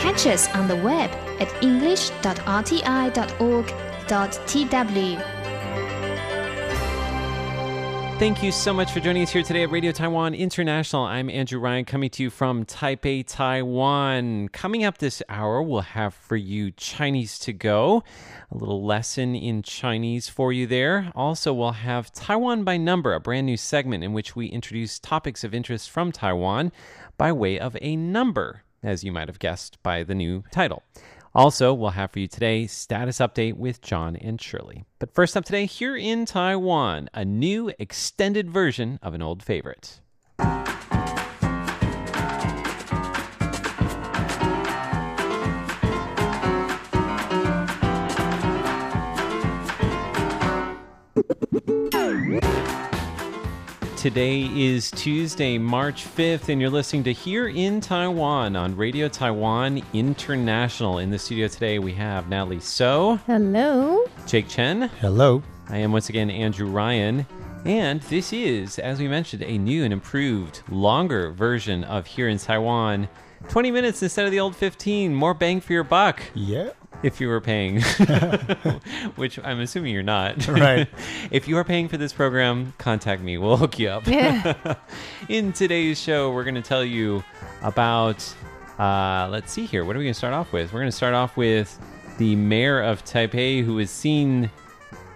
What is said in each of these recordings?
Catch us on the web at english.rti.org.tw. Thank you so much for joining us here today at Radio Taiwan International. I'm Andrew Ryan coming to you from Taipei, Taiwan. Coming up this hour, we'll have for you Chinese to go, a little lesson in Chinese for you there. Also, we'll have Taiwan by Number, a brand new segment in which we introduce topics of interest from Taiwan by way of a number, as you might have guessed by the new title. Also, we'll have for you today status update with John and Shirley. But first up today, here in Taiwan, a new extended version of an old favorite. Today is Tuesday, March 5th, and you're listening to Here in Taiwan on Radio Taiwan International. In the studio today, we have Natalie So, Hello. Jake Chen. Hello. I am once again Andrew Ryan. And this is, as we mentioned, a new and improved, longer version of Here in Taiwan. 20 minutes instead of the old 15. More bang for your buck Yeah. If you were paying, which I'm assuming you're not. Right. if you are paying for this program, contact me. We'll hook you up. Yeah. In today's show, we're going to tell you about, uh, let's see here. What are we going to start off with? We're going to start off with the mayor of Taipei who is seen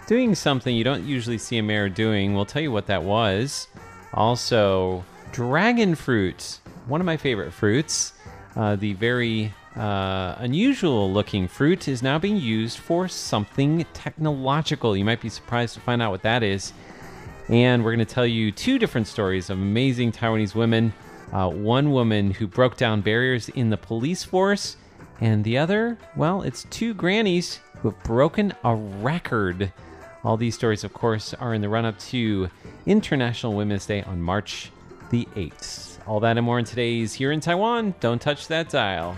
doing something you don't usually see a mayor doing. We'll tell you what that was. Also, dragon fruit, one of my favorite fruits. Uh, the very uh, unusual looking fruit is now being used for something technological. You might be surprised to find out what that is. And we're going to tell you two different stories of amazing Taiwanese women. Uh, one woman who broke down barriers in the police force, and the other, well, it's two grannies who have broken a record. All these stories, of course, are in the run up to International Women's Day on March the 8th. All that and more in today's Here in Taiwan. Don't touch that dial.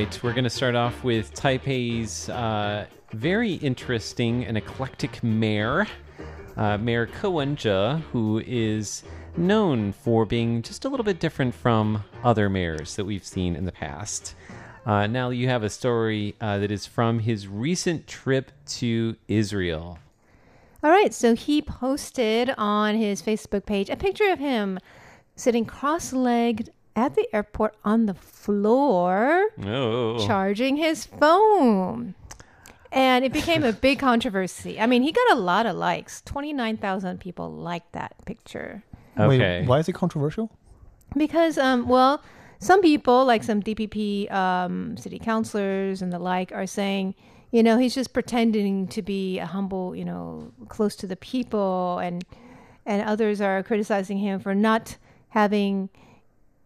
Right, we're going to start off with Taipei's uh, very interesting and eclectic mayor, uh, Mayor Ke Wen-je, who is known for being just a little bit different from other mayors that we've seen in the past. Uh, now, you have a story uh, that is from his recent trip to Israel. All right. So he posted on his Facebook page a picture of him sitting cross legged at the airport on the floor Oh, charging his phone. And it became a big controversy. I mean, he got a lot of likes. 29,000 people liked that picture. okay. Wait, why is it controversial? Because, um, well, some people, like some DPP um, city councilors and the like, are saying, you know, he's just pretending to be a humble, you know, close to the people, and and others are criticizing him for not having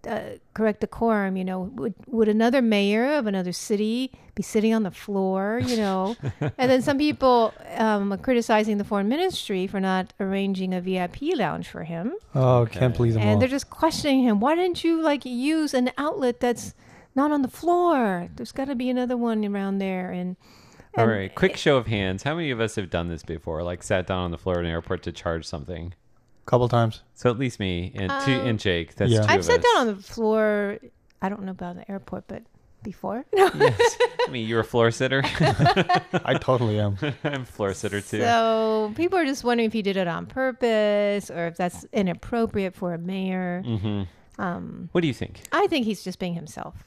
uh, correct decorum. You know, would would another mayor of another city be sitting on the floor? You know, and then some people um, are criticizing the foreign ministry for not arranging a VIP lounge for him Oh, can't please them and all. they're just questioning him. Why didn't you like use an outlet that's not on the floor? There's got to be another one around there. And, All and- right, quick show of hands. How many of us have done this before? Like sat down on the floor in an airport to charge something? Couple times. So at least me and two Um, and Jake. That's Yeah. two I've of sat us. down on the floor. I don't know about the airport, but before. yes. I mean, you're a floor sitter. I totally am. I'm a floor sitter too. So people are just wondering if he did it on purpose or if that's inappropriate for a mayor. hmm Um, What do you think? I think he's just being himself.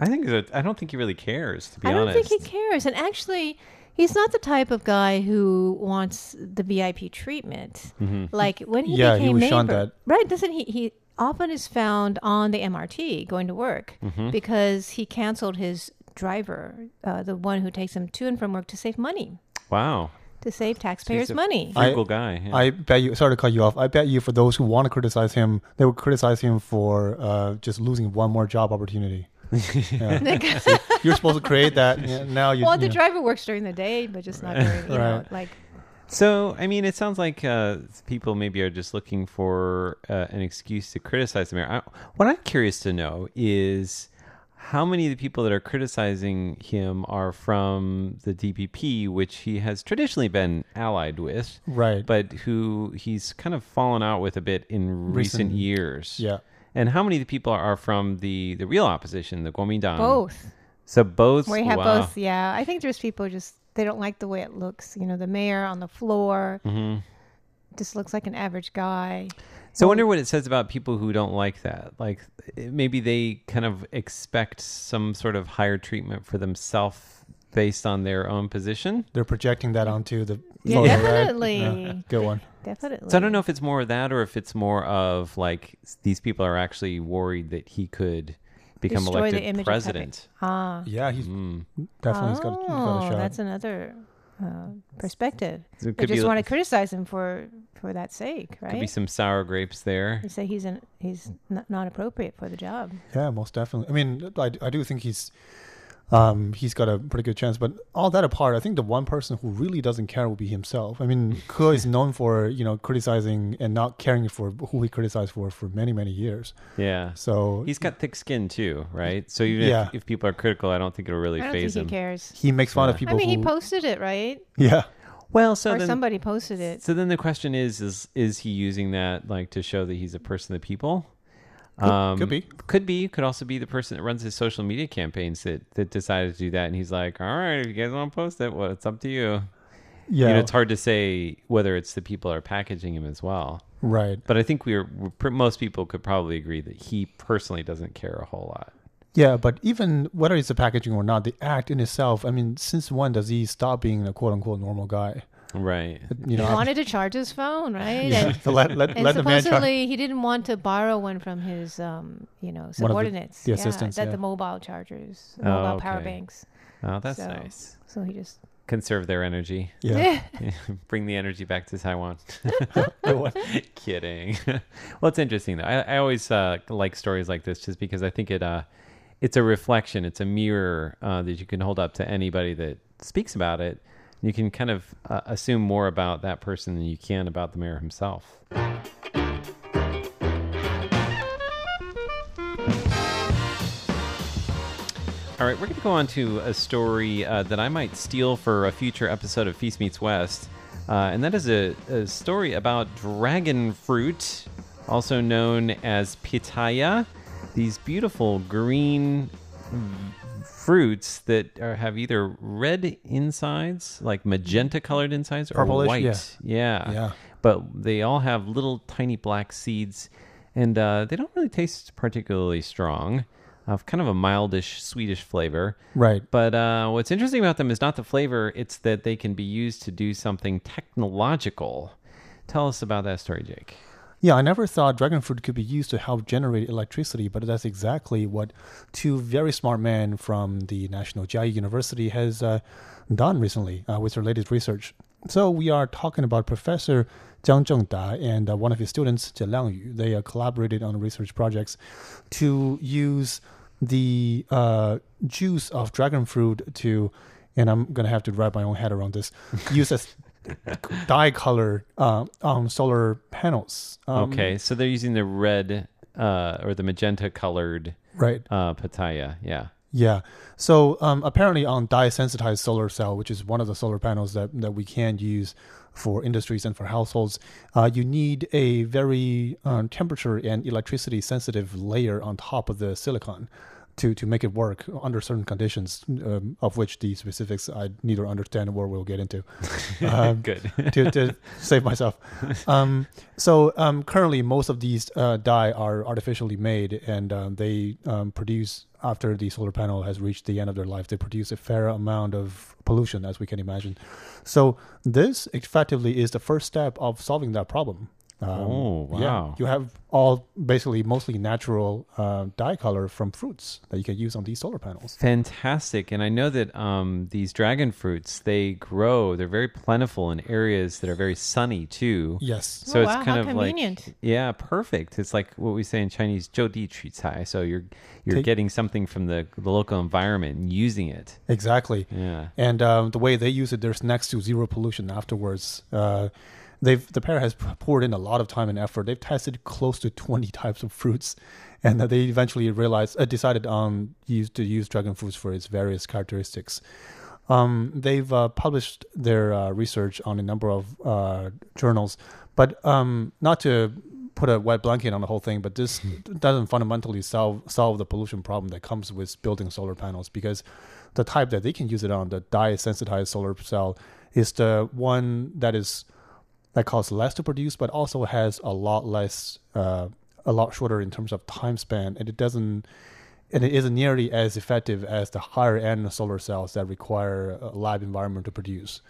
I think that I don't think he really cares. To be honest. I don't honest, think he cares. And actually, he's not the type of guy who wants the VIP treatment. Mhm. Like when he Yeah, he became was mayor, that. right? Doesn't he? He often is found on the MRT going to work Mhm. because he canceled his driver, uh, the one who takes him to and from work to save money, Wow, to save taxpayers' a- money. I- frugal guy. yeah. I bet you. Sorry to cut you off. I bet you for those who want to criticize him, they would criticize him for uh, just losing one more job opportunity. Yeah. See, you're supposed to create that. yeah, now you. well, you the know. driver works during the day, but just not during, you know, Right. like So, I mean, it sounds like uh, people maybe are just looking for uh, an excuse to criticize the mayor. I, what I'm curious to know is how many of the people that are criticizing him are from the DPP, which he has traditionally been allied with, Right. but who he's kind of fallen out with a bit in recent, Recent- years. yeah. And how many of the people are from the, the real opposition, the Kuomintang? Both. So both. We have wow. both. Yeah, I think there's people just they don't like the way it looks. You know, the mayor on the floor Mhm. just looks like an average guy. So I wonder what it says about people who don't like that. Like maybe they kind of expect some sort of higher treatment for themselves based on their own position. They're projecting that onto the Yeah, photo, right? definitely. Yeah. Good one. Definitely. So I don't know if it's more of that or if it's more of like these people are actually worried that he could become Destroy the elected image president. Ah. Yeah, he's Mm. definitely he's got, he's got a Oh, shot. that's another uh, perspective. So it They just be, want to criticize him for for that sake, could be some sour grapes there. They say he's an, he's n- not appropriate for the job. Yeah, most definitely. I mean, I, I do think he's um, he's got a pretty good chance. But all that apart, I think the one person who really doesn't care will be himself. I mean, Ke is known for you know criticizing and not caring for who he criticized for for many many years. Yeah. So He's got thick skin too, right? So even Yeah. if, if people are critical, I don't think it'll really I phase him. he cares. he makes fun of people. I mean, he posted it, right? yeah, Well, so or then somebody posted it. So then the question is: is is he using that like to show that he's a person of the people? Could- could um, be. Could be. Could also be the person that runs his social media campaigns that that decided to do that, and he's like, "All right, if you guys want to post it, well, it's up to you." yeah, You know, it's hard to say whether it's the people are packaging him as well. right. But I think we're, we're most people could probably agree that he personally doesn't care a whole lot. Yeah, but even whether it's the packaging or not, the act in itself. I mean, since when does he stop being a quote unquote normal guy? Right. You know, he wanted to charge his phone, right? yeah, And, so let let, and let the man try. supposedly he didn't want to borrow one from his, um, you know, subordinates. the yeah, assistants, that yeah. the mobile chargers, Oh, mobile power banks. Oh, that's So- nice. So he just Conserve their energy. Yeah, Bring the energy back to Taiwan. Kidding. well, it's interesting though. I, I always uh, like stories like this just because I think it uh, it's a reflection, it's a mirror uh, that you can hold up to anybody that speaks about it. You can kind of uh, assume more about that person than you can about the mayor himself. All right, we're going to go on to a story uh, that I might steal for a future episode of Feast Meets West. Uh, and that is a, a story about dragon fruit, also known as pitaya. These beautiful green fruits that are, have either red insides, like magenta colored insides, or Purplish, white. yeah. yeah. Yeah. But they all have little tiny black seeds, and uh, they don't really taste particularly strong. Uh, kind of a mildish, sweetish flavor. right. But uh, what's interesting about them is not the flavor, it's that they can be used to do something technological. Tell us about that story, Jake. Yeah, I never thought dragon fruit could be used to help generate electricity, but that's exactly what two very smart men from the National Chiayi University has uh, done recently uh, with their latest research. So we are talking about Professor Jiang Zhengda and uh, one of his students, Jie Liangyu. They uh, collaborated on research projects to use the uh, juice of dragon fruit to, and I'm going to have to wrap my own head around this, use as dye color uh, on solar panels. Um, okay, so they're using the red uh, or the magenta colored Right. uh, pitaya. Yeah. Yeah. So um, apparently, on dye sensitized solar cell, which is one of the solar panels that, that we can use for industries and for households, uh, you need a very um, temperature and electricity sensitive layer on top of the silicon to, to make it work under certain conditions, um, of which the specifics I neither understand or will get into. Um, Good. to, to save myself. Um, so um, currently, most of these uh, dye are artificially made, and um, they um, produce after the solar panel has reached the end of their life. They produce a fair amount of pollution, as we can imagine. So this effectively is the first step of solving that problem. Um, oh wow! Yeah, you have all basically mostly natural uh, dye color from fruits that you can use on these solar panels. Fantastic! And I know that um, these dragon fruits they grow; they're very plentiful in areas that are very sunny too. Yes. So oh, it's wow, kind of convenient. like yeah, perfect. It's like what we say in Chinese "jiu di chui. So you're you're Take, getting something from the, the local environment and using it. Exactly. Yeah. And um, the way they use it, there's next to zero pollution afterwards. Uh, they've the pair has poured in a lot of time and effort. They've tested close to twenty types of fruits, and they eventually realized uh, decided on use to use dragon fruits for its various characteristics. Um, they've uh, published their uh, research on a number of uh, journals, but um, not to put a wet blanket on the whole thing. But this doesn't fundamentally solve solve the pollution problem that comes with building solar panels because the type that they can use it on, the dye sensitized solar cell, is the one that is that costs less to produce, but also has a lot less, uh, a lot shorter in terms of time span, and it doesn't, and it isn't nearly as effective as the higher end solar cells that require a lab environment to produce.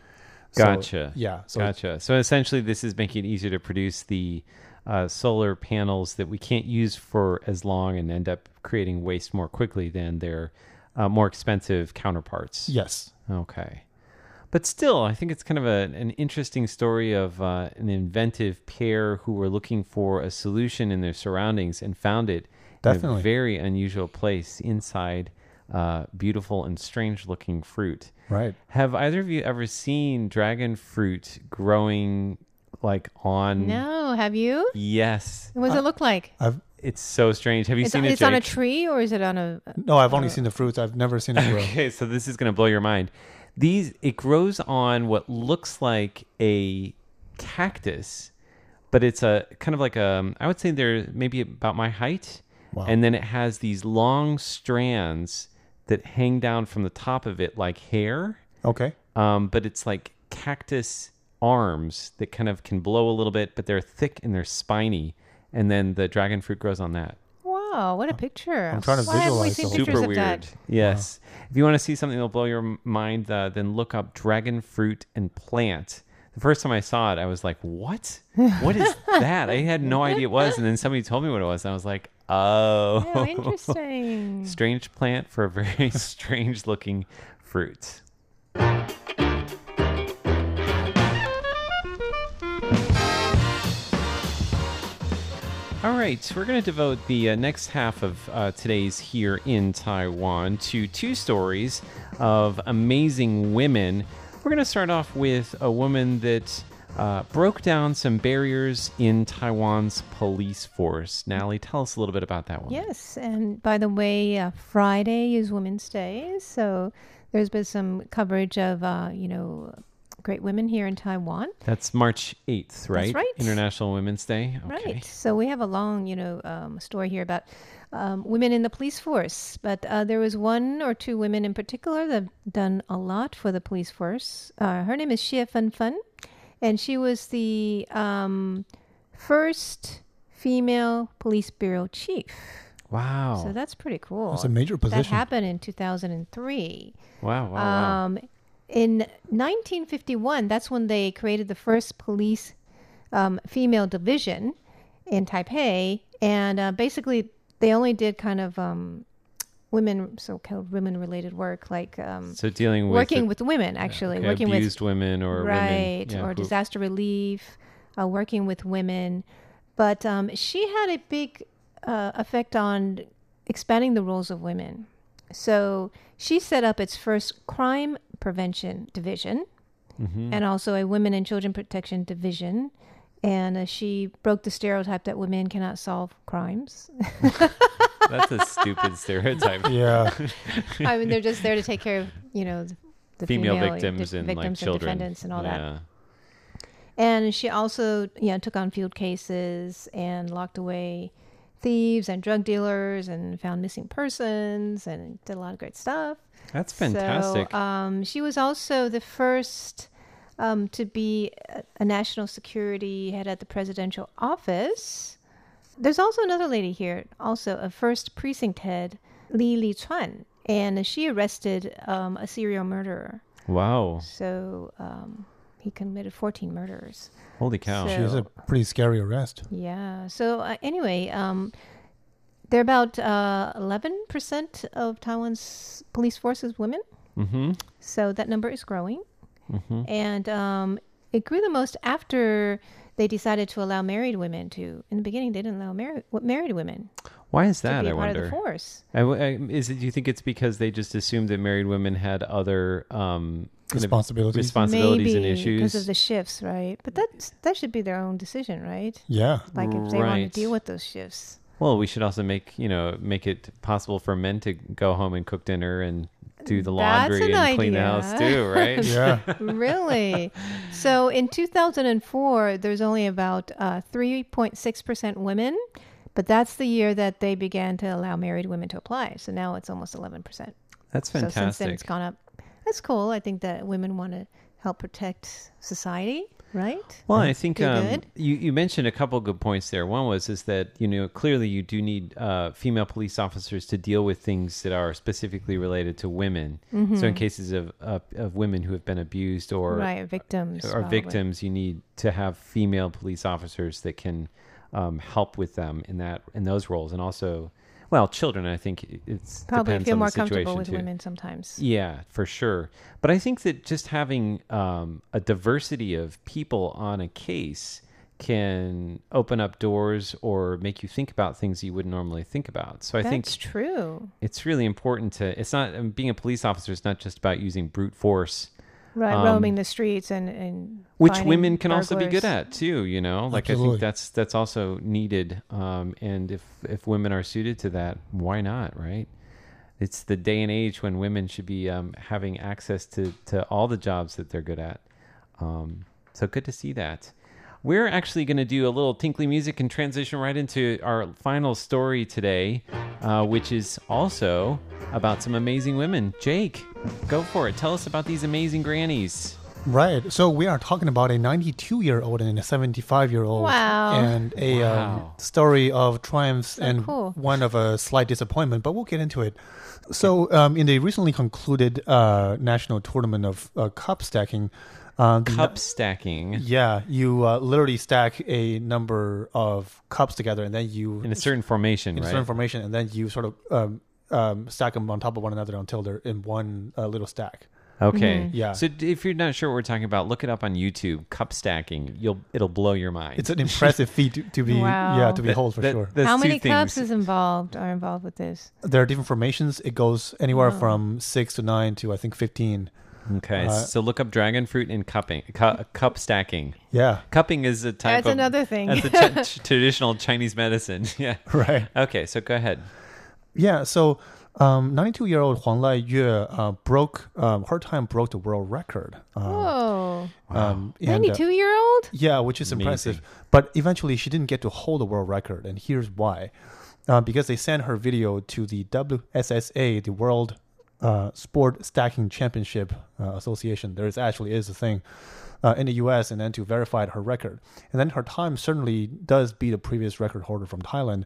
So, Gotcha. yeah. So gotcha. So essentially, this is making it easier to produce the uh, solar panels that we can't use for as long and end up creating waste more quickly than their uh, more expensive counterparts. yes, Okay. But still, I think it's kind of a, an interesting story of uh, an inventive pair who were looking for a solution in their surroundings and found it in a very unusual place inside uh, beautiful and strange looking fruit. right. Have either of you ever seen dragon fruit growing like on? No, have you? Yes. What does it look like? I've It's so strange. Have you It's, seen it? it's on a tree or is it on a? no, I've only seen the fruits. I've never seen it grow. Okay, so this is going to blow your mind. These it grows on what looks like a cactus, but it's a kind of like a I would say they're maybe about my height. Wow. And then it has these long strands that hang down from the top of it like hair. Okay. Um, but it's like cactus arms that kind of can blow a little bit, but they're thick and they're spiny. And then the dragon fruit grows on that. Wow, what a picture! I'm trying to Why haven't we visualize seen the whole pictures Super of weird. that? Yes. If you want to see something that'll blow your m- mind, uh, then look up dragon fruit and plant. The first time I saw it, I was like, "What? What is that?" I had no idea it was, and then somebody told me what it was. And I was like, "Oh, Oh, interesting. strange plant for a very strange looking fruit." All right, so we're going to devote the uh, next half of uh, today's Here in Taiwan to two stories of amazing women. We're going to start off with a woman that uh, broke down some barriers in Taiwan's police force. Natalie, tell us a little bit about that one. Yes, and by the way, uh, Friday is Women's Day, so there's been some coverage of uh, you know great women here in Taiwan. That's March 8th, right? right. International Women's Day. Okay. Right. So we have a long, you know, um, story here about um, women in the police force. But uh, there was one or two women in particular that have done a lot for the police force. Uh, her name is Xie Fen Fen, and she was the um, first female police bureau chief. Wow. So that's pretty cool. It's a major position. that happened in 2003. wow, wow, wow. Um, in 1951, that's when they created the first police um, female division in Taipei, and uh, basically they only did kind of um, women, so-called women-related work, like um, so dealing with working the- with women, actually okay, working with abused women or right women, yeah, or who- disaster relief, uh, working with women. But um, she had a big uh, effect on expanding the roles of women. So she set up its first crime prevention division Mhm. and also a women and children protection division. And uh, she broke the stereotype that women cannot solve crimes. That's a stupid stereotype. Yeah. I mean, they're just there to take care of, you know, the, the Female, female victims the and victims like children and defendants and all that. And she also, you know, took on field cases and locked away thieves and drug dealers and found missing persons and did a lot of great stuff. That's fantastic. So, um, she was also the first um, to be a, national security head at the presidential office. There's also another lady here, also a first precinct head, Li Li Chuan, and she arrested um, a serial murderer. wow. So um, he committed 14 murders. Holy cow. So- She was a pretty scary arrest. Yeah. So uh, anyway, um, they're about uh, 11% of Taiwan's police force is women. mm-hmm. So that number is growing. Mm-hmm. And um, it grew the most after they decided to allow married women to. In the beginning, they didn't allow married married women Why is to that? be I a part of the wonder. force. I w- I- is it? Do you think it's because they just assumed that married women had other um, responsibilities. responsibilities and issues. because of the shifts, right? But that's that should be their own decision, right? yeah. Like if they want to deal with those shifts. well, we should also make you know make it possible for men to go home and cook dinner and do the That's laundry an and clean the idea. house too, right? Yeah. really? So in 2004, there's only about uh, 3.6% women, but that's the year that they began to allow married women to apply. So now it's almost 11%. That's So since then, it's gone up. That's cool. I think that women want to help protect society, right? Well, I think um, you you mentioned a couple good points there. One was is that you know clearly you do need uh, female police officers to deal with things that are specifically related to women. So in cases of of, of women who have been abused or Mm-hmm. right, victims. or probably. victims, you need to have female police officers that can um, help with them in that in those roles, and also, well, children. I think it's Probably feel more comfortable with too. women sometimes. Yeah, for sure. But I think that just having um, a diversity of people on a case can open up doors or make you think about things you wouldn't normally think about. So I That's think true. it's really important to. It's not um, being a police officer is not just about using brute force, Right, um, roaming the streets and, and which women can also be good at too. You know, like I think that's that's also needed. Um, and if if women are suited to that, why not? Right. It's the day and age when women should be um, having access to to all the jobs that they're good at. Um, so good to see that. We're actually going to do a little tinkly music and transition right into our final story today, uh, which is also about some amazing women. Jake, go for it. Tell us about these amazing grannies. Right. So we are talking about a 92 year old and a 75 year old. Wow. And a um, story of triumphs and cool. one of a slight disappointment, but we'll get into it. So, um, in the recently concluded uh, national tournament of uh, cup stacking, uh, the Cup stacking Yeah, you uh, literally stack a number of cups together, and then you in a certain formation, in a certain formation, and then you sort of um, um, stack them on top of one another until they're in one uh, little stack. Okay. Mm-hmm. Yeah. So if you're not sure what we're talking about, look it up on YouTube. Cup stacking. You'll it'll blow your mind. It's an impressive feat to, to be Wow. yeah to That- behold for that- sure. that's How two many cups is involved are involved with this? There are different formations. It goes anywhere Oh. from six to nine to I think fifteen. Okay. Uh, so look up dragon fruit and cupping. Cu- cup stacking. Yeah, Cupping is a type That's of another thing. That's a ch- ch- traditional Chinese medicine. yeah. right. Okay. So go ahead. Yeah, so um, 92-year-old Huang Laiyue uh, broke um, her time broke the world record. Um, Whoa. um, and, uh, 92 year old? Yeah, which is Amazing. impressive. But eventually, she didn't get to hold the world record, and here's why: uh, because they sent her video to the WSSA, the World uh, Sport Stacking Championship uh, Association. There is actually is a thing uh, in the U.S., and then to verify her record, and then her time certainly does beat a previous record holder from Thailand.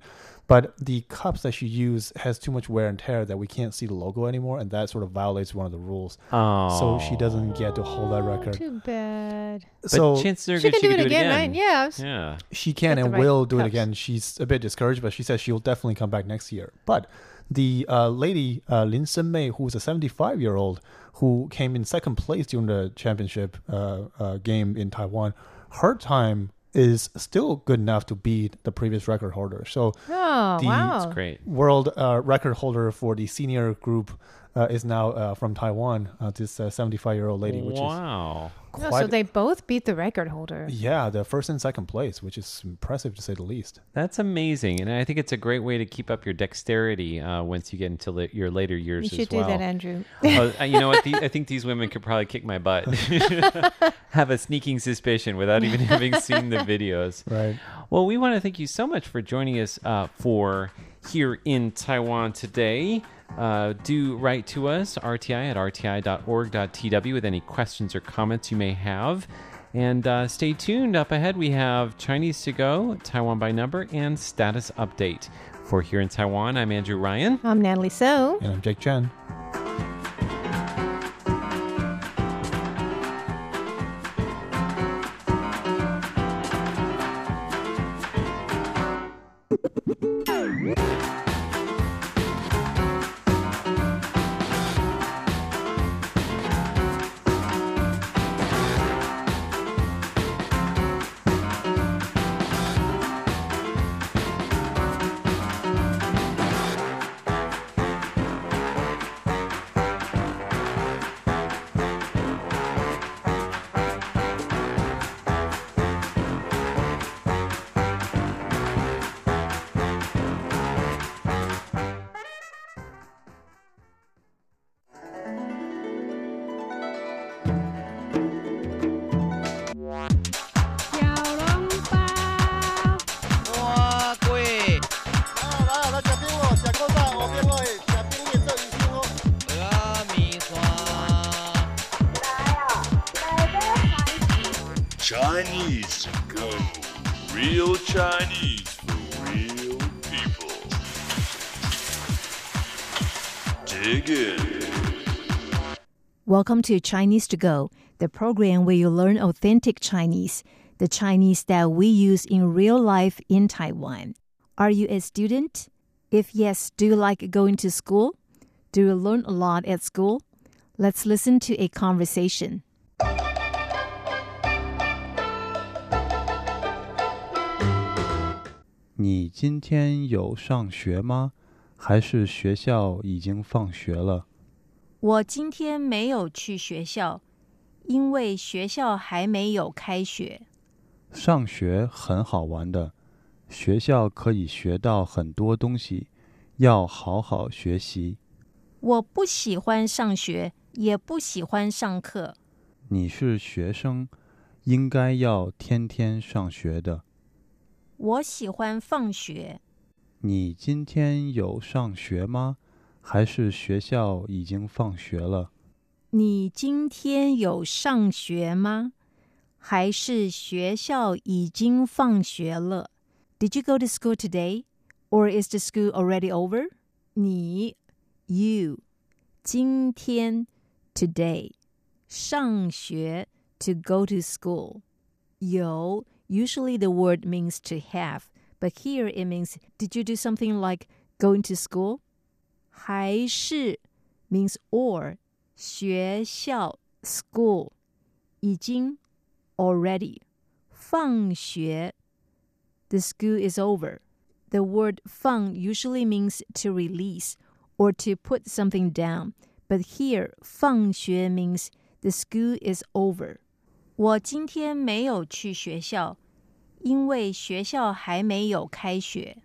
But the cups that she used has too much wear and tear that we can't see the logo anymore, and that sort of violates one of the rules. Oh. So she doesn't get to hold that record. Too bad. But so chances are She good can she do could it again, right? Yeah. Yeah. she can and right will do it again. She's a bit discouraged, but she says she'll definitely come back next year. But the uh, lady uh, Lin Sen Mei, who's a 75 year old who came in second place during the championship uh, uh, game in Taiwan, her time is still good enough to beat the previous record holder. So Oh, The- wow. It's great. world uh, record holder for the senior group is now uh, from Taiwan. Uh, this 75 year old lady, which wow. is Oh, quite so they both beat the record holder. yeah, the first and second place, which is impressive to say the least. That's amazing, and I think it's a great way to keep up your dexterity uh, once you get into la- your later years You as should do well. that, Andrew. Oh, uh, you know what? The, I think these women could probably kick my butt. Have a sneaking suspicion without even having seen the videos. Right. Well, we want to thank you so much for joining us uh, for here in Taiwan today. Uh, do write to us, rti at rti.org.tw, with any questions or comments you may have. And uh, stay tuned. Up ahead, we have Chinese to go, Taiwan by number, and status update. For here in Taiwan, I'm Andrew Ryan. I'm Natalie So. And I'm Jake Chen. Chinese go. Real Chinese for real people. Dig in. Welcome to Chinese to Go, the program where you learn authentic Chinese, the Chinese that we use in real life in Taiwan. Are you a student? If yes, do you like going to school? Do you learn a lot at school? Let's listen to a conversation. 你今天有上学吗？还是学校已经放学了？我今天没有去学校，因为学校还没有开学。上学很好玩的，学校可以学到很多东西，要好好学习。我不喜欢上学，也不喜欢上课。你是学生，应该要天天上学的。我喜欢放学。你今天有上学吗？还是学校已经放学了？你今天有上学吗？还是学校已经放学了？Did you go to school today, or is the school already over? 你 you 今天 today 上学 to go to school 有 usually the word means to have, but here it means did you do something like going to school? 还是 means or 学校 school 已经 already 放学 the school is over. The word 放 usually means to release or to put something down, but here 放学 means the school is over. 我今天没有去学校， 因为学校还没有开学。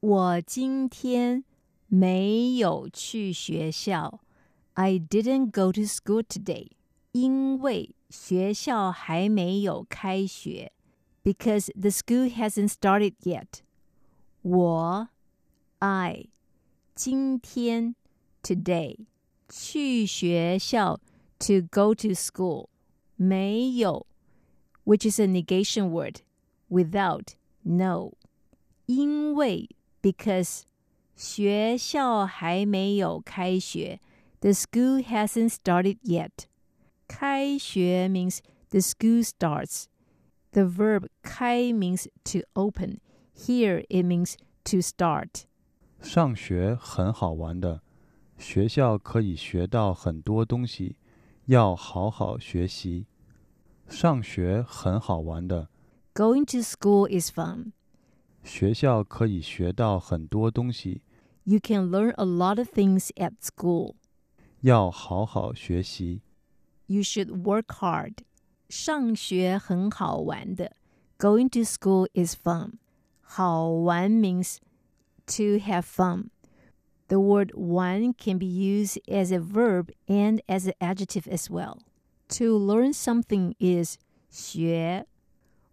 我今天没有去学校。I didn't go to school today，因为学校还没有开学。Because the school hasn't started yet。我，I，今天，today，去学校，to go to school，没有，which is a negation word without no，因为 because 学校还没有开学，the school hasn't started yet。开学 means the school starts. The verb 开 means to open. Here it means to start. 上学很好玩的，学校可以学到很多东西，要好好学习。上学很好玩的， Going to school is fun. 学校可以学到很多东西， You can learn a lot of things at school. 要好好学习。 You should work hard. 上学很好玩的。Going to school is fun. 好玩 means to have fun. The word 玩 can be used as a verb and as an adjective as well. To learn something is 学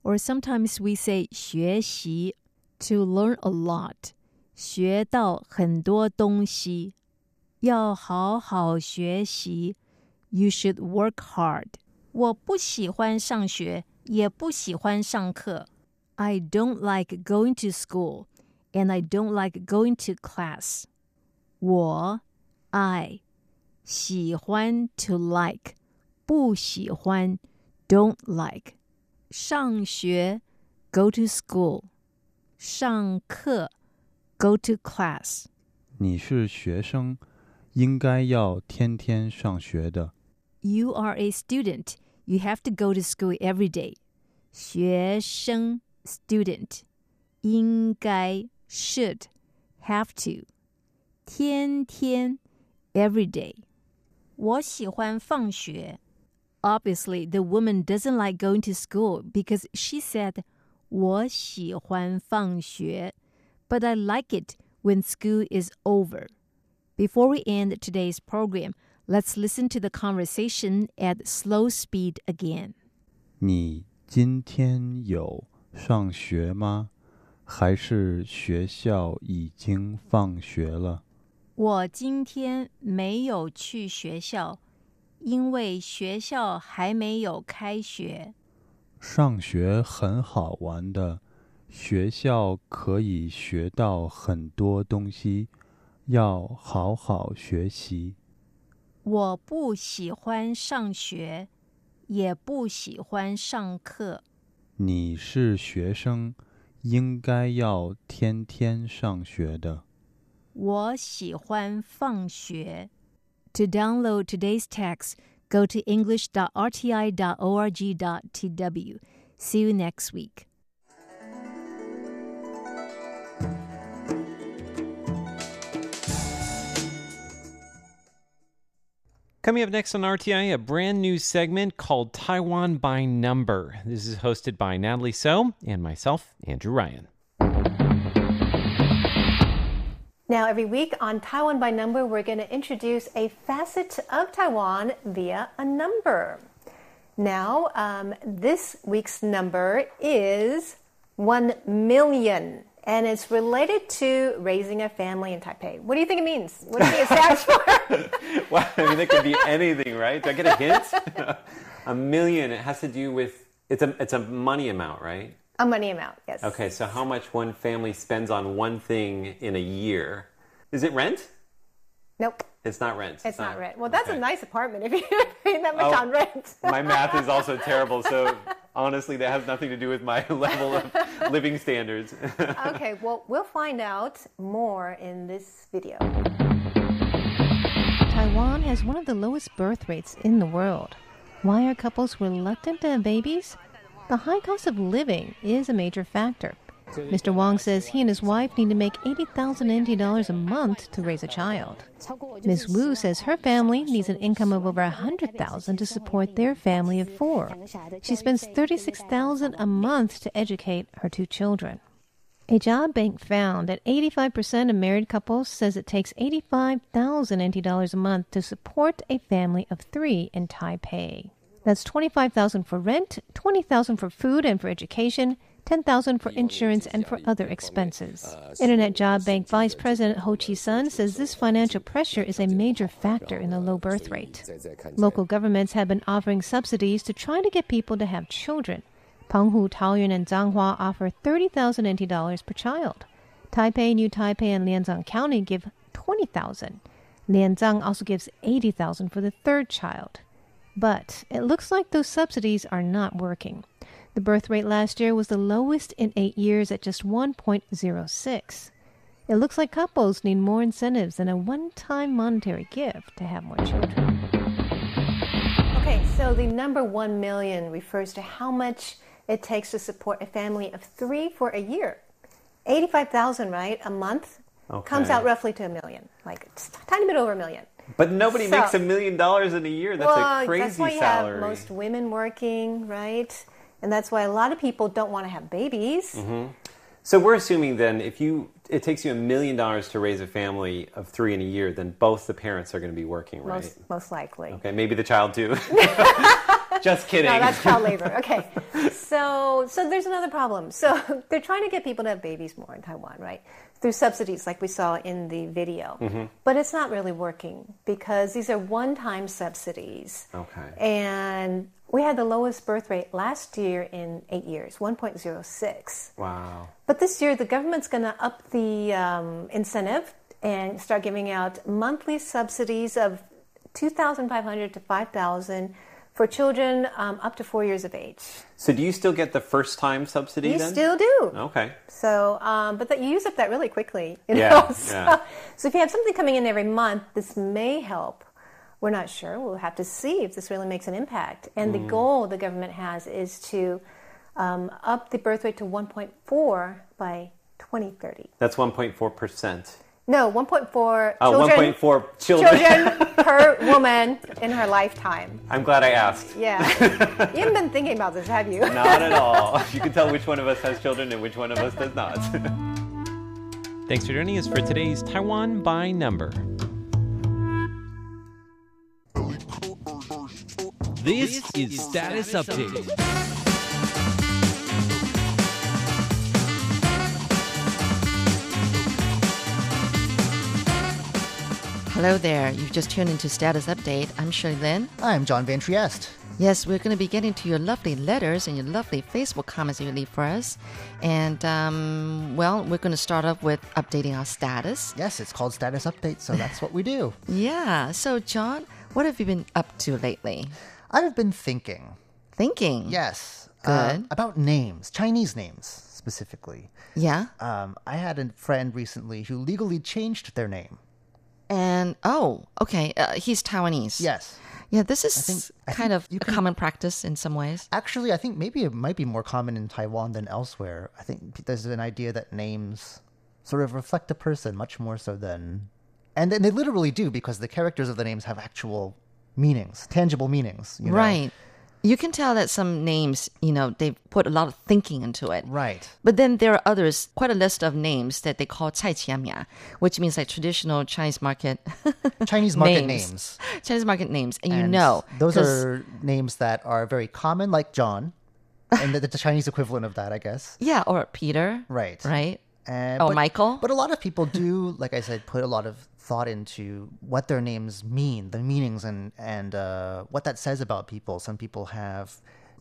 or sometimes we say 学习 to learn a lot. 学到很多东西。要好好学习。You should work hard. 我不喜欢上学，也不喜欢上课。I don't like going to school, and I don't like going to class. 我 I 喜欢 to like，不喜欢 don't like。 上学 go to school，上课 go to class。你是学生，应该要天天上学的。 You are a student. You have to go to school every day. 学生 student 应该 should have to 天天 every day. 我喜欢放学. Obviously, the woman doesn't like going to school because she said 我喜欢放学, but I like it when school is over. Before we end today's program, let's listen to the conversation at slow speed again. 你今天有上学吗？还是学校已经放学了？我今天没有去学校， 因为学校还没有开学。上学很好玩的，学校可以学到很多东西，要好好学习。我不喜欢上学，也不喜欢上课。你是学生，应该要天天上学的。我喜欢放学。To download today's text, go to english.rti.org.tw. See you next week. Coming up next on RTI, a brand new segment called Taiwan by Number. This is hosted by Natalie So and myself, Andrew Ryan. Now, every week on Taiwan by Number, we're going to introduce a facet of Taiwan via a number. Now, um, this week's number is 1 million, and it's related to raising a family in Taipei. What do you think it means? What do you think it stands for? Well, I mean, it could be anything, right? Do I get a hint? a million. It has to do with it's a it's a money amount, right? A money amount, yes. Okay, so how much one family spends on one thing in a year? Is it rent? Nope, It's not rent. it's not oh, rent. Well, that's Okay. a nice apartment if you're paying that much Oh. on rent. My math is also terrible, so honestly, that has nothing to do with my level of living standards. okay, well, we'll find out more in this video. Taiwan has one of the lowest birth rates in the world. Why are couples reluctant to have babies? The high cost of living is a major factor. Mr. Wong says he and his wife need to make 80,000 NT dollars a month to raise a child. Ms. Wu says her family needs an income of over 100,000 to support their family of 4. She spends 36,000 a month to educate her two children. A job bank found that 85% of married couples says it takes 85,000 NT dollars a month to support a family of 3 in Taipei. That's 25,000 for rent, 20,000 for food and for education, 10,000 for insurance and for other expenses. Internet Job Bank Vice President Ho Chi-sun says this financial pressure is a major factor in the low birth rate. Local governments have been offering subsidies to try to get people to have children. Penghu, Taoyuan, and Changhua offer 30,000 NT dollars per child. Taipei, New Taipei, and Lianzang County give 20,000. Lianzang also gives 80,000 for the third child. But it looks like those subsidies are not working. The birth rate last year was the lowest in eight years at just 1.06. It looks like couples need more incentives than a one time monetary gift to have more children. Okay, so the number 1 million refers to how much it takes to support a family of three for a year. 85,000, right? A month comes out roughly to a million, like a tiny bit over a million. But nobody So- makes a million dollars in a year. That's well, a crazy that's why you salary. have most women working, right? And that's why a lot of people don't want to have babies. Mm-hmm. So we're assuming then if you it takes you a million dollars to raise a family of three in a year, then both the parents are going to be working, right? Most, most likely. Okay, maybe the child too. Just kidding. No, that's child labor. Okay. So, so there's another problem. So they're trying to get people to have babies more in Taiwan, right? Through subsidies, like we saw in the video. Mm-hmm. But it's not really working because these are one-time subsidies. Okay. And we had the lowest birth rate last year in eight years, 1.06. wow. But this year, the government's going to up the um, incentive and start giving out monthly subsidies of 2,500 to 5,000 for children um, up to four years of age. So do you still get the first time subsidy You then? still do. Okay. So, um, but that you use up that really quickly. You Yeah, know? so, yeah. so if you have something coming in every month, this may help. We're not sure. We'll have to see if this really makes an impact. And Mm. the goal the government has is to um, up the birth rate to 1.4 by 2030. That's 1.4%. No, 1.4 Oh, children, 1.4 children. children per woman in her lifetime. I'm glad I asked. Yeah. you haven't been thinking about this, have you? Not at all. You can tell which one of us has children and which one of us does not. Thanks for joining us for today's Taiwan by Number. This is Status Update. Hello there. You've just tuned into Status Update. I'm Shirley Lin. I'm John Van Trieste. Yes, we're going to be getting to your lovely letters and your lovely Facebook comments you leave for us. And, um, well, we're going to start off with updating our status. Yes, it's called status update, so that's what we do. Yeah. So, John, what have you been up to lately? I've been thinking, Thinking. yes, uh, Good. about names, Chinese names specifically. Yeah. Um, I had a friend recently who legally changed their name. And, oh, okay. Uh, he's Taiwanese. Yes. Yeah, this is think- I kind think of you a can- common practice in some ways. Actually, I think maybe it might be more common in Taiwan than elsewhere. I think there's an idea that names sort of reflect a person much more so than. And then they literally do because the characters of the names have actual meanings, tangible meanings. You know? Right you can tell that some names, you know, they've put a lot of thinking into it. Right. But then there are others, quite a list of names that they call Cai Qiamia, which means like traditional Chinese market Chinese market names. names. Chinese market names. And, and you know those are names that are very common, like John. and the, the, Chinese equivalent of that, I guess. Yeah, or Peter. Right. Right. And, oh, but, Michael. But a lot of people do, like I said, put a lot of thought into what their names mean, the meanings, and and uh, what that says about people. Some people have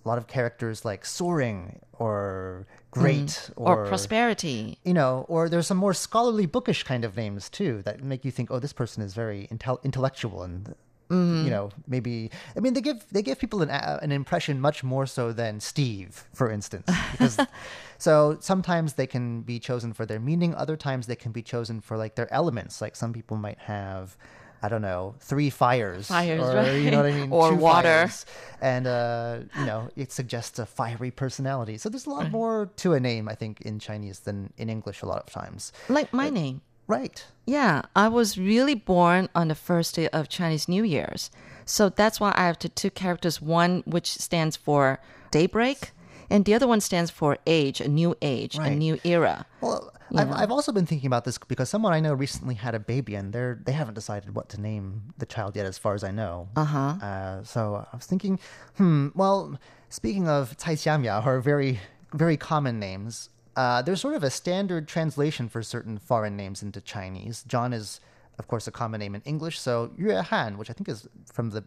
a lot of characters like soaring or great Mm. Or, prosperity. You know, or there's some more scholarly, bookish kind of names too that make you think, oh, this person is very intel- intellectual and. Mm-hmm. You know, maybe I mean they give they give people an a- an impression much more so than Steve, for instance, because so sometimes they can be chosen for their meaning, other times they can be chosen for like their elements. Like some people might have, I don't know, three fires, Fires, or you know what I mean, Or Two water. fires. and uh, you know it suggests a fiery personality. So there's a lot more to a name, I think, in Chinese than in English a lot of times. Like my name. Right. Yeah, I was really born on the first day of Chinese New Year's. So that's why I have the two characters one which stands for daybreak, and the other one stands for age, a new age, a new era. Well, I've, I've also been thinking about this because someone I know recently had a baby, and they're they haven't decided what to name the child yet, as far as I know. Uh-huh. Uh, so I was thinking, hmm. Well, speaking of Cai Xiamya, or very very common names, uh, there's sort of a standard translation for certain foreign names into Chinese. John is, of course, a common name in English. So Yue Han, which I think is from the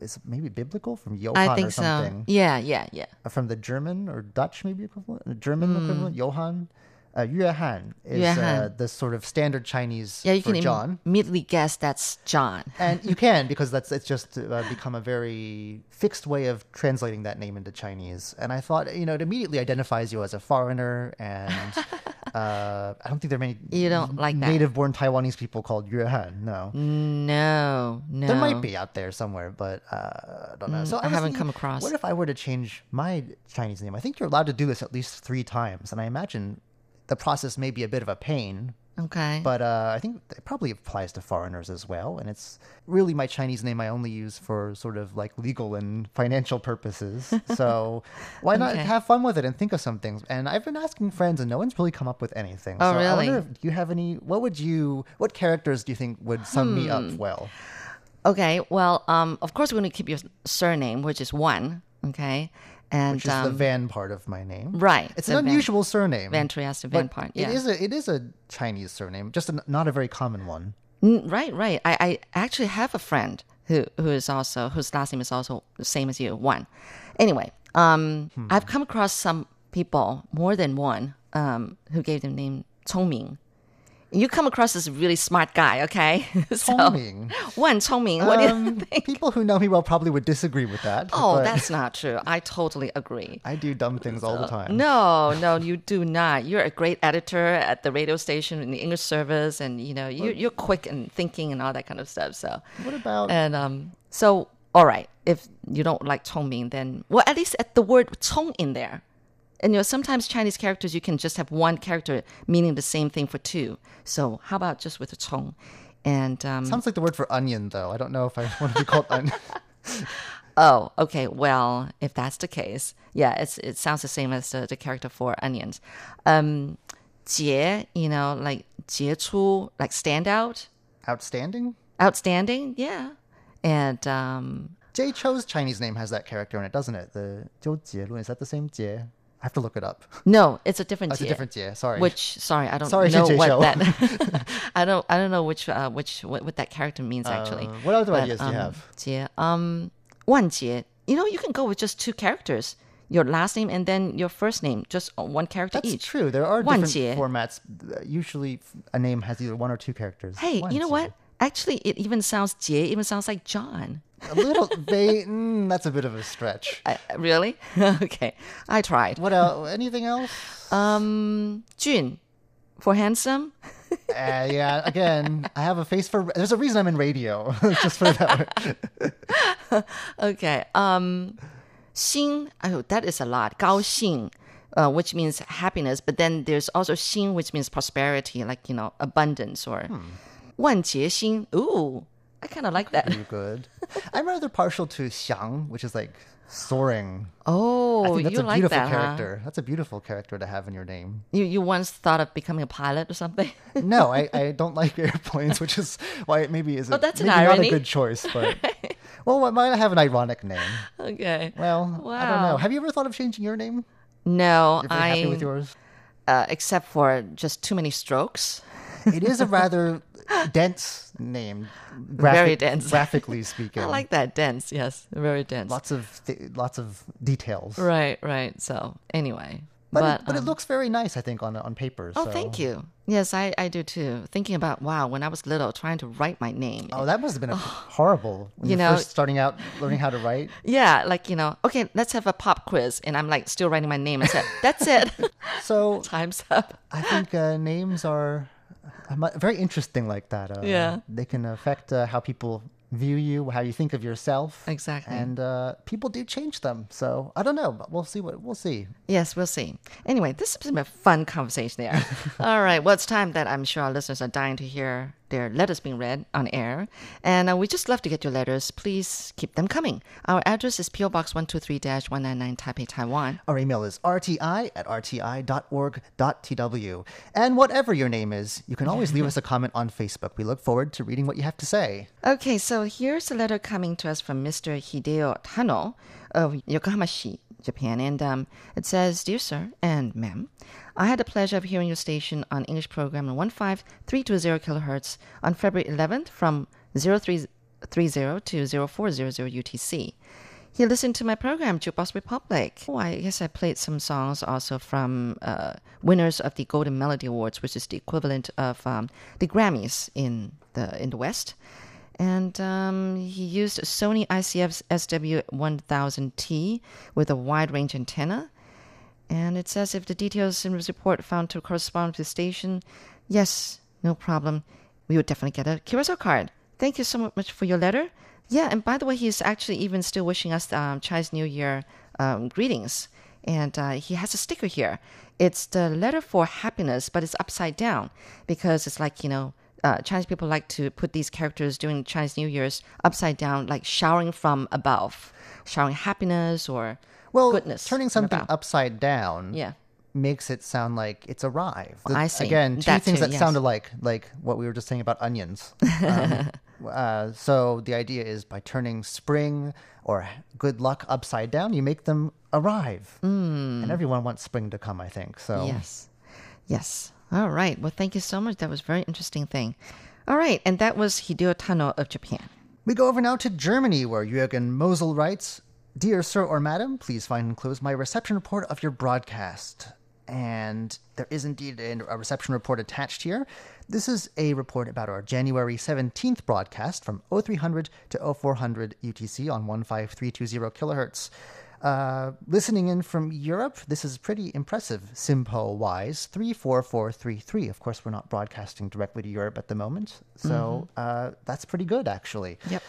is maybe biblical from Johann I think or so. something Yeah, yeah, yeah. uh, from the German or Dutch maybe equivalent, German equivalent, Johann. Uh, is Uh, the sort of standard Chinese Yeah, you for can John. immediately guess that's John. and you can because that's it's just uh, become a very fixed way of translating that name into Chinese. And I thought, you know, it immediately identifies you as a foreigner, and uh, I don't think there are many You don't like native-born Taiwanese people called Yue Han. No, No, no. there might be out there somewhere, but uh, I don't know. so I haven't thinking, come across. What if I were to change my Chinese name? I think you're allowed to do this at least three times, and I imagine the process may be a bit of a pain. Okay. But uh, I think it probably applies to foreigners as well, and it's really my Chinese name I only use for sort of like legal and financial purposes. So why not have fun with it and think of some things? And I've been asking friends, and no one's really come up with anything. Oh, so I wonder really? if, do you have any? What would you? What characters do you think would sum me Hmm. up well? okay. Well, um, of course we're going to keep your surname, which is one. Okay. And Which is um, the Van part of my name. right. It's an Van- unusual surname. Van Trieste, Van part. It Yeah. is a it is a Chinese surname, just a, not a very common one. Right, right. I, I actually have a friend who who is also whose last name is also the same as you. One. Anyway, um, Hmm. I've come across some people, more than one, um, who gave them name 聪明 you come across as a really smart guy, okay? so, one, Chongming, what do you um, think? People who know me well probably would disagree with that. Oh, that's not true. I totally agree. I do dumb things all the time. No, no, you do not. You're a great editor at the radio station in the English service, and you know you, you're quick and thinking and all that kind of stuff. So what about and um so all right if you don't like Chongming, then well at least at the word Chong in there and you know sometimes Chinese characters you can just have one character meaning the same thing for two. So how about just with the chong? And um, sounds like the word for onion though. I don't know if I want to be called onion. oh, okay. Well, if that's the case, yeah, it's it sounds the same as the, the character for onions. Um, you know, like 杰出, like stand out, outstanding, outstanding, yeah. And um, Jay Chou's Chinese name has that character in it, doesn't it? The Zhou Jie Lun is that the same Jie? I have to look it up. no, it's a different Oh, it's a Jie. different Jie. Sorry. Which sorry, I don't Sorry, know Jay what Chou. that. I don't. I don't know which uh, which what, what that character means actually. Uh, what other But, ideas do you um, have? 节 um 万节 you know, you can go with just two characters. Your last name and then your first name, just one character That's each. true. There are different 万杰. formats. Uh, Usually, a name has either one or two characters. Hey, you know 万杰. what? Actually, it even sounds Jie, even sounds like John. a little they mm, that's a bit of a stretch. Uh, really? Okay i tried. What else anything else? Um jun for handsome? Uh, yeah again i have a face for there's a reason i'm in radio just for that. Okay um xing oh that is a lot. Gao xing uh, which means happiness but then there's also xing which means prosperity like you know abundance or hmm. Wan Jie Ooh, I kind of like that. Good. I'm rather partial to Xiang, which is like soaring. Oh, that's you a like beautiful that, character. Huh? That's a beautiful character to have in your name. You you once thought of becoming a pilot or something? no, I, I don't like airplanes, which is why it maybe isn't. Oh, that's an irony. not a good choice, but well, might might have an ironic name. Okay. Well, wow. I don't know. Have you ever thought of changing your name? No, I'm happy with yours. Uh, except for just too many strokes. it is a rather dense name. Very dense. Graphically speaking. I like that. Dense, yes. Very dense. lots of th- lots of details. Right, right. So, anyway. But, But, it, but it um, looks very nice, I think, on on paper. Oh, so- thank you. Yes, I, I do too. Thinking about, wow, when I was little, trying to write my name. Oh, that must have been a horrible. When You know- first starting out learning how to write. yeah, like, you know, okay, let's have a pop quiz. And I'm like still writing my name. I said, that's it. So Time's up. I think uh, names are very interesting like that. Uh, Yeah. They can affect uh, how people view you, how you think of yourself. Exactly. And uh, people do change them. So I don't know, but we'll see what we'll see. Yes, we'll see. Anyway, this has been a fun conversation there. All right, well, it's time that I'm sure our listeners are dying to hear their letters being read on air. And uh, we just love to get your letters. Please keep them coming. Our address is PO Box 123 199 Taipei, Taiwan. Our email is rti at rti.org.tw. And whatever your name is, you can always leave us a comment on Facebook. We look forward to reading what you have to say. Okay, so here's a letter coming to us from Mr. Hideo Tano of Yokohama-shi, Japan. And um, it says, Dear Sir and Ma'am, I had the pleasure of hearing your station on English program on 15320 kilohertz on February 11th from 0330 to 0400 UTC. He listened to my program, Jukebox Republic. Oh, I guess I played some songs also from uh, winners of the Golden Melody Awards, which is the equivalent of um, the Grammys in the in the West. And um, he used a Sony ICF SW1000T with a wide range antenna. And it says if the details in his report found to correspond to the station, yes, no problem. We would definitely get a Curacao card. Thank you so much for your letter. Yeah, and by the way, he's actually even still wishing us um, Chinese New Year um, greetings. And uh, he has a sticker here. It's the letter for happiness, but it's upside down because it's like, you know, uh, Chinese people like to put these characters during Chinese New Year's upside down, like showering from above, showering happiness or Well, goodness. turning something upside down Yeah. makes it sound like it's arrived. I see. Again, two That things too, that yes. sound alike, like what we were just saying about onions. Um, uh, so the idea is by turning spring or good luck upside down, you make them arrive. And everyone wants spring to come, I think. So. Yes. Yes. All right. Well, thank you so much. That was a very interesting thing. All right. And that was Hideo Tano of Japan. We go over now to Germany, where Jürgen Mosel writes Dear Sir or Madam, please find enclosed my reception report of your broadcast. And there is indeed a reception report attached here. This is a report about our January 17th broadcast from 0300 to 0400 UTC on 15320 kilohertz. Uh, listening in from Europe, this is pretty impressive, SINPO wise, 34433. Of course, we're not broadcasting directly to Europe at the moment, so uh, that's pretty good, actually. Yep.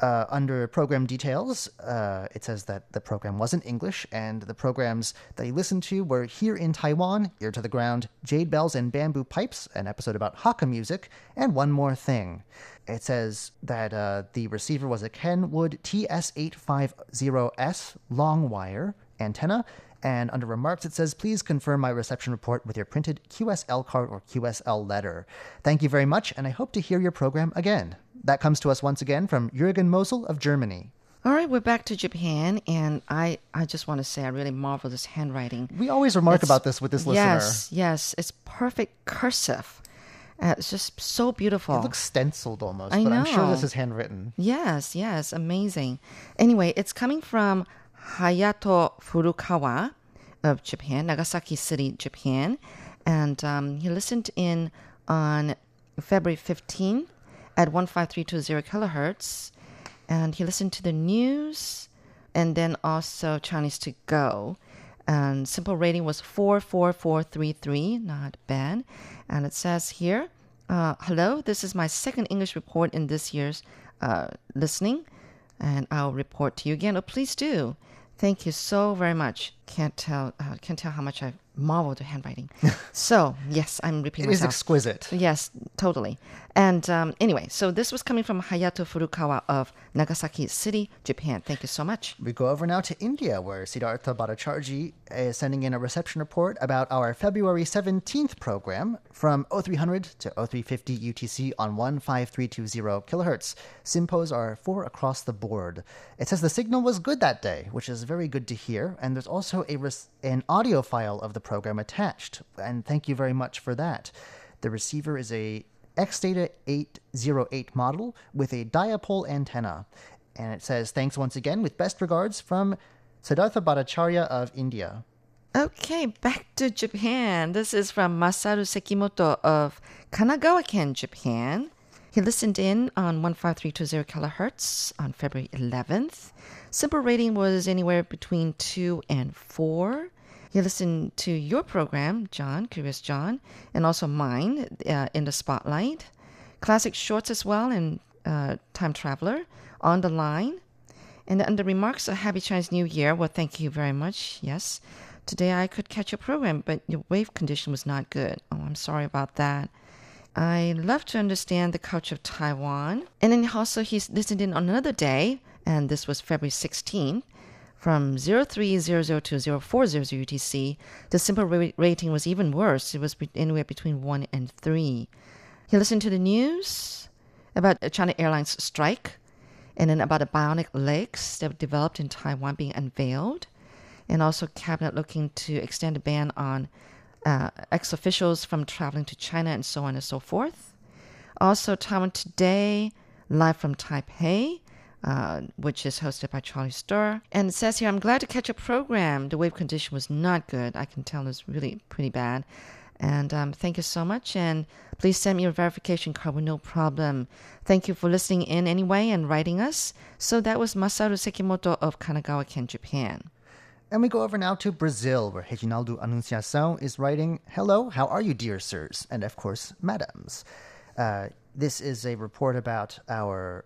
Uh, under program details, uh, it says that the program wasn't English, and the programs that he listened to were Here in Taiwan, Ear to the Ground, Jade Bells and Bamboo Pipes, an episode about Hakka music, and One More Thing. It says that uh, the receiver was a Kenwood TS850S long wire antenna, and under remarks it says, please confirm my reception report with your printed QSL card or QSL letter. Thank you very much, and I hope to hear your program again. That comes to us once again from Jürgen Mosel of Germany. All right. We're back to Japan. And I, I just want to say I really marvel this handwriting. We always remark It's- about this with this listener. Yes, yes, it's perfect cursive. Uh, it's just so beautiful. It looks stenciled almost, I but I'm sure this is handwritten. Yes, yes, amazing. Anyway, it's coming from Hayato Furukawa of Japan, Nagasaki City, Japan. And um, he listened in on February 15th at 15320 kilohertz. And he listened to the news and then also Chinese to go. And SINPO rating was 44433, not bad. And it says here, uh, hello, this is my second English report in this year's uh, listening, and I'll report to you again. Oh, please do. Thank you so very much. Can't tell, uh, can't tell how much I marvel at handwriting. so yes, I'm repeating It is myself. exquisite. Yes, totally. And um, anyway, so this was coming from Hayato Furukawa of Nagasaki City, Japan. Thank you so much. We go over now to India, where Siddhartha Bhattacharjee is sending in a reception report about our February 17th program from 0300 to 0350 UTC on 15320 kilohertz. SINPOs are four across the board. It says the signal was good that day, which is very good to hear, and there's also a res- an audio file of the program attached, and thank you very much for that. The receiver is a XData 808 model with a dipole antenna. And it says, thanks once again, with best regards from Siddhartha Bhattacharya of India. Okay, back to Japan. This is from Masaru Sekimoto of Kanagawa-ken, Japan. He listened in on 15320 kilohertz on February 11th. SINPO rating was anywhere between 2 and 4. He listened to your program, John, Curious John, and also mine uh, in the spotlight. Classic shorts as well, and uh, Time Traveler on the line. And under remarks, a happy Chinese New Year. Well, thank you very much. Yes. Today I could catch your program, but your wave condition was not good. Oh, I'm sorry about that. I love to understand the culture of Taiwan. And then also he's listened in on another day, and this was February 16th, from 0300 to 0400 UTC. The SINPO ra- rating was even worse. It was be- anywhere between 1 and 3. He listened to the news about China Airlines strike, and then about the bionic legs that were developed in Taiwan being unveiled, and also cabinet looking to extend a ban on uh, ex officials from traveling to China and so on and so forth. Also, Taiwan Today, live from Taipei, uh, which is hosted by Charlie Stir. And says here, I'm glad to catch a program. The wave condition was not good. I can tell it was really pretty bad. And um, thank you so much. And please send me your verification card with no problem. Thank you for listening in anyway and writing us. So that was Masaru Sekimoto of Kanagawa Ken, Japan. And we go over now to Brazil, where Reginaldo Anunciação is writing, Hello, how are you, dear sirs? And of course, madams. Uh, this is a report about our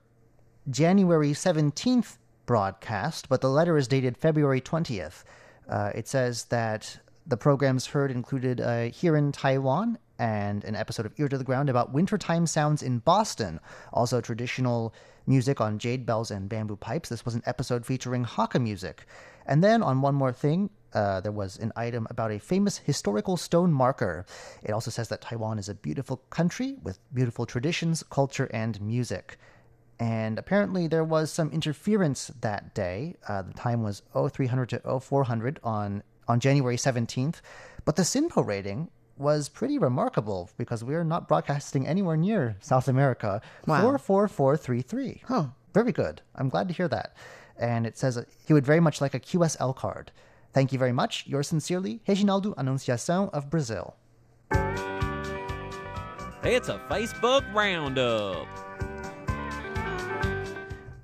January 17th broadcast, but the letter is dated February 20th. Uh, it says that the programs heard included uh, Here in Taiwan and an episode of Ear to the Ground about wintertime sounds in Boston, also traditional music on jade bells and bamboo pipes. This was an episode featuring Hakka music. And then on One More Thing, uh, there was an item about a famous historical stone marker. It also says that Taiwan is a beautiful country with beautiful traditions, culture, and music. And apparently there was some interference that day. Uh, the time was 0300 to 0400 on, on January 17th. But the SINPO rating was pretty remarkable because we're not broadcasting anywhere near South America. Wow. 44433. Huh. Very good. I'm glad to hear that. And it says he would very much like a QSL card. Thank you very much. Yours sincerely, Reginaldo Anunciação of Brazil. It's a Facebook roundup.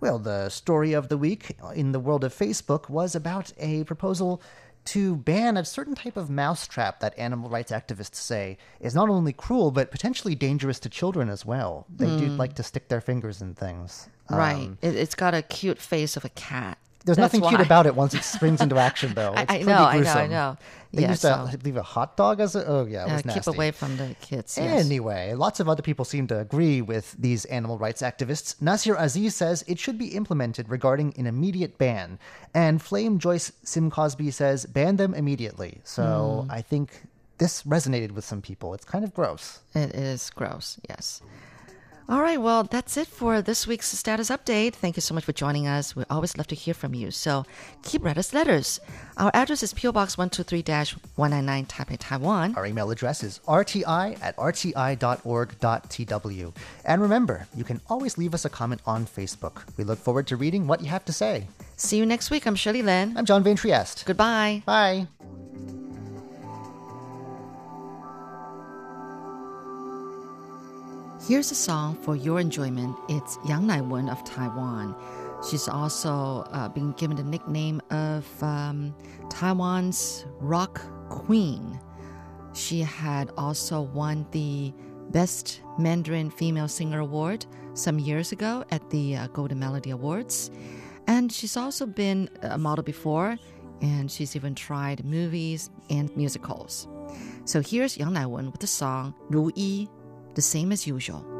Well, the story of the week in the world of Facebook was about a proposal to ban a certain type of mousetrap that animal rights activists say is not only cruel but potentially dangerous to children as well. They do like to stick their fingers in things. Right. Um, it's got a cute face of a cat. There's That's nothing cute about it once it springs into action, though. I- It's I pretty know, I know, I know. They Yeah, used to leave a hot dog as a. Oh yeah, it Uh, was keep nasty. away from the kids. Yes. Anyway, lots of other people seem to agree with these animal rights activists. Nasir Aziz says it should be implemented regarding an immediate ban. And Flame Joyce Sim Cosby says ban them immediately. So Hmm. I think this resonated with some people. It's kind of gross. It is gross, yes. All right, well, that's it for this week's status update. Thank you so much for joining us. We always love to hear from you. So keep writing us letters. Our address is PO Box 123 199 Taipei, Taiwan. Our email address is rti at rti.org.tw. And remember, you can always leave us a comment on Facebook. We look forward to reading what you have to say. See you next week. I'm Shirley Lin. I'm John Van Trieste. Goodbye. Bye. Here's a song for your enjoyment. It's Yang Nai-wen of Taiwan. She's also uh, been given the nickname of um, Taiwan's rock queen. She had also won the Best Mandarin Female Singer Award some years ago at the uh, Golden Melody Awards. And she's also been a model before, and she's even tried movies and musicals. So here's Yang Nai-wen with the song 如一, the same as usual.